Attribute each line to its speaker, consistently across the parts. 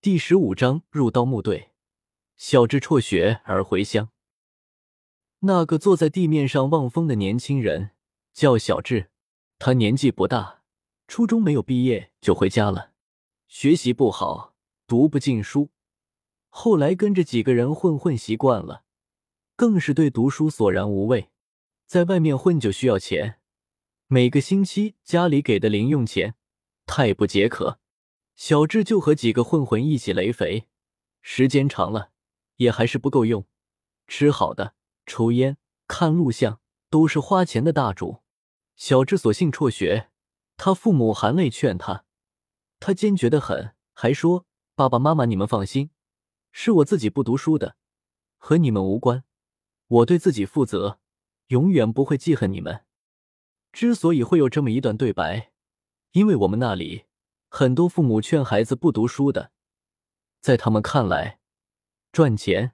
Speaker 1: 第十五章入盗墓队。小智辍学而回乡。那个坐在地面上望风的年轻人叫小智，他年纪不大，初中没有毕业就回家了，学习不好，读不进书。后来跟着几个人混混习惯了，更是对读书索然无味。在外面混就需要钱，每个星期家里给的零用钱太不解渴。小智就和几个混混一起雷肥，时间长了也还是不够用。吃好的、抽烟、看录像都是花钱的大主。小智索性辍学，他父母含泪劝他，他坚决的很，还说：“爸爸妈妈，你们放心，是我自己不读书的，和你们无关。我对自己负责，永远不会记恨你们。”之所以会有这么一段对白，因为我们那里。很多父母劝孩子不读书的，在他们看来，赚钱、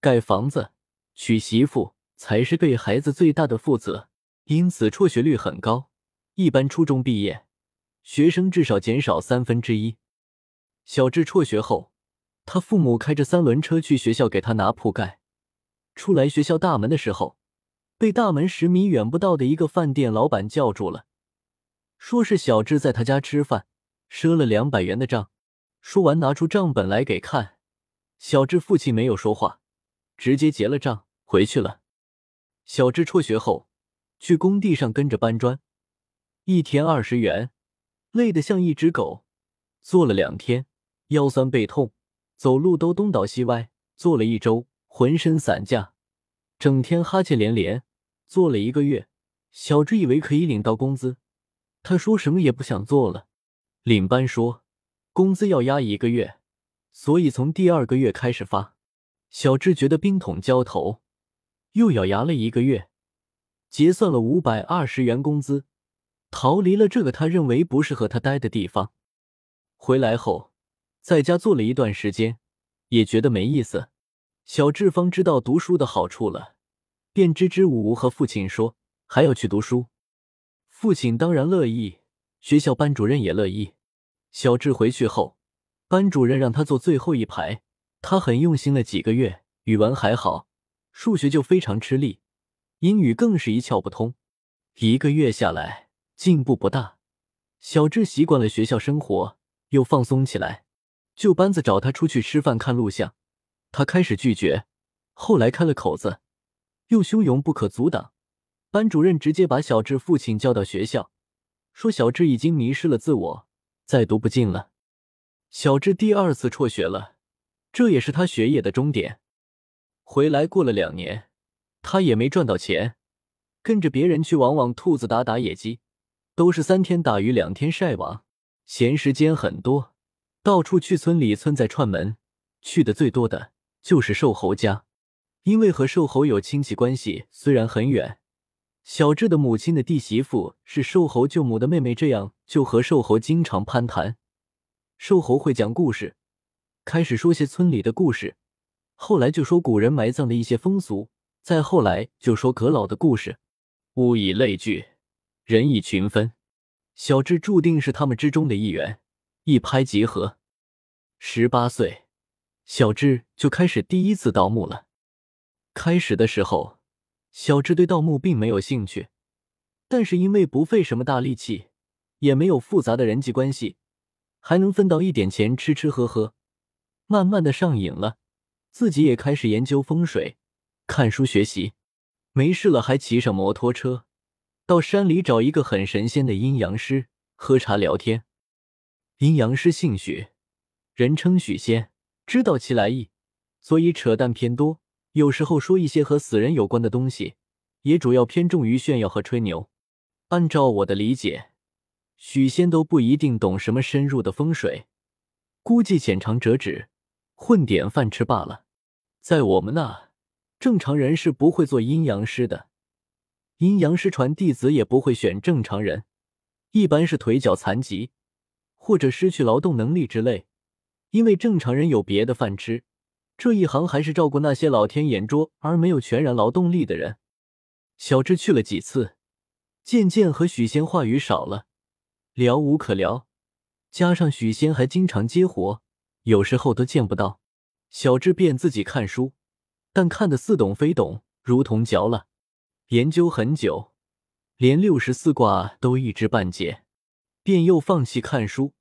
Speaker 1: 盖房子、娶媳妇才是对孩子最大的负责，因此辍学率很高。一般初中毕业，学生至少减少三分之一。小智辍学后，他父母开着三轮车去学校给他拿铺盖。出来学校大门的时候，被大门十米远不到的一个饭店老板叫住了，说是小智在他家吃饭。赊了两百元的账，说完拿出账本来给看。小智父亲没有说话，直接结了账回去了。小智辍学后去工地上跟着搬砖，一天二十元，累得像一只狗。做了两天，腰酸背痛，走路都东倒西歪。做了一周，浑身散架，整天哈欠连连。做了一个月，小智以为可以领到工资，他说什么也不想做了。领班说，工资要压一个月，所以从第二个月开始发。小智觉得冰桶浇头，又咬牙了一个月，结算了五百二十元工资，逃离了这个他认为不适合他待的地方。回来后，在家做了一段时间，也觉得没意思。小智方知道读书的好处了，便支支吾吾和父亲说还要去读书。父亲当然乐意。学校班主任也乐意。小智回去后，班主任让他坐最后一排。他很用心了几个月，语文还好，数学就非常吃力，英语更是一窍不通。一个月下来，进步不大。小智习惯了学校生活，又放松起来。旧班子找他出去吃饭看录像，他开始拒绝，后来开了口子，又汹涌不可阻挡。班主任直接把小智父亲叫到学校。说小智已经迷失了自我，再读不进了。小智第二次辍学了，这也是他学业的终点。回来过了两年，他也没赚到钱，跟着别人去网网兔子打打野鸡，都是三天打鱼两天晒网，闲时间很多，到处去村里村寨串门，去的最多的就是瘦猴家，因为和瘦猴有亲戚关系，虽然很远。小智的母亲的弟媳妇是瘦猴舅母的妹妹，这样就和瘦猴经常攀谈。瘦猴会讲故事，开始说些村里的故事，后来就说古人埋葬的一些风俗，再后来就说阁老的故事。物以类聚，人以群分，小智注定是他们之中的一员，一拍即合。十八岁，小智就开始第一次盗墓了。开始的时候。小智对盗墓并没有兴趣，但是因为不费什么大力气，也没有复杂的人际关系，还能分到一点钱吃吃喝喝，慢慢的上瘾了，自己也开始研究风水，看书学习，没事了还骑上摩托车，到山里找一个很神仙的阴阳师喝茶聊天。阴阳师姓许，人称许仙，知道其来意，所以扯淡偏多。有时候说一些和死人有关的东西，也主要偏重于炫耀和吹牛。按照我的理解，许仙都不一定懂什么深入的风水，估计浅尝辄止，混点饭吃罢了。在我们那，正常人是不会做阴阳师的，阴阳师传弟子也不会选正常人，一般是腿脚残疾或者失去劳动能力之类，因为正常人有别的饭吃。这一行还是照顾那些老天眼拙而没有全然劳动力的人。小智去了几次，渐渐和许仙话语少了，聊无可聊。加上许仙还经常接活，有时候都见不到。小智便自己看书，但看得似懂非懂，如同嚼了。研究很久，连六十四卦都一知半解，便又放弃看书，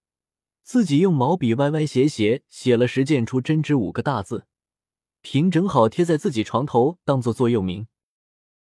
Speaker 1: 自己用毛笔歪歪斜斜写了“实践出真知”五个大字，平整好贴在自己床头，当做座右铭。